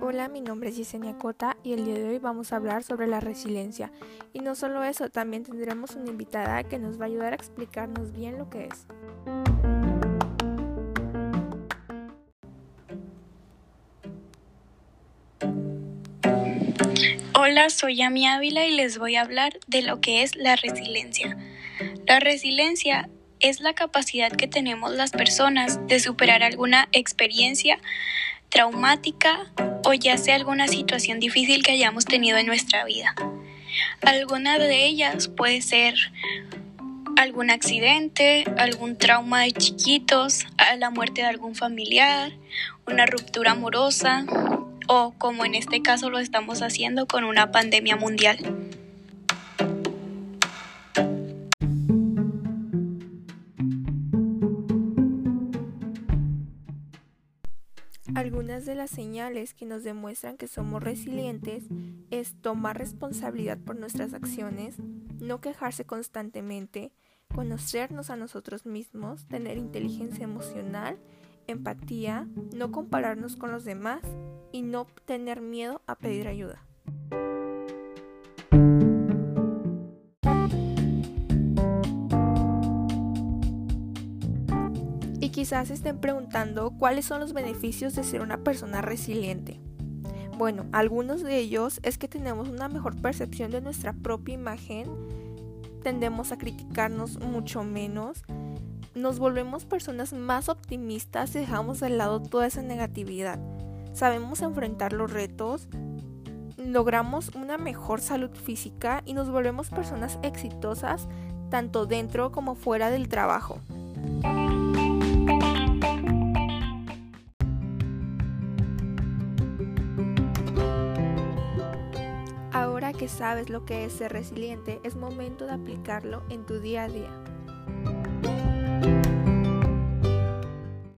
Hola, mi nombre es Yesenia Cota y el día de hoy vamos a hablar sobre la resiliencia. Y no solo eso, también tendremos una invitada que nos va a ayudar a explicarnos bien lo que es. Hola, soy Ami Ávila y les voy a hablar de lo que es la resiliencia. La resiliencia es la capacidad que tenemos las personas de superar alguna experiencia traumática o ya sea alguna situación difícil que hayamos tenido en nuestra vida. Alguna de ellas puede ser algún accidente, algún trauma de chiquitos, la muerte de algún familiar, una ruptura amorosa o como en este caso lo estamos haciendo con una pandemia mundial. Algunas de las señales que nos demuestran que somos resilientes es tomar responsabilidad por nuestras acciones, no quejarse constantemente, conocernos a nosotros mismos, tener inteligencia emocional, empatía, no compararnos con los demás y no tener miedo a pedir ayuda. Y quizás estén preguntando cuáles son los beneficios de ser una persona resiliente. Bueno, algunos de ellos es que tenemos una mejor percepción de nuestra propia imagen, tendemos a criticarnos mucho menos, nos volvemos personas más optimistas y dejamos de lado toda esa negatividad sabemos enfrentar los retos, logramos una mejor salud física y nos volvemos personas exitosas tanto dentro como fuera del trabajo. Que sabes lo que es ser resiliente, es momento de aplicarlo en tu día a día.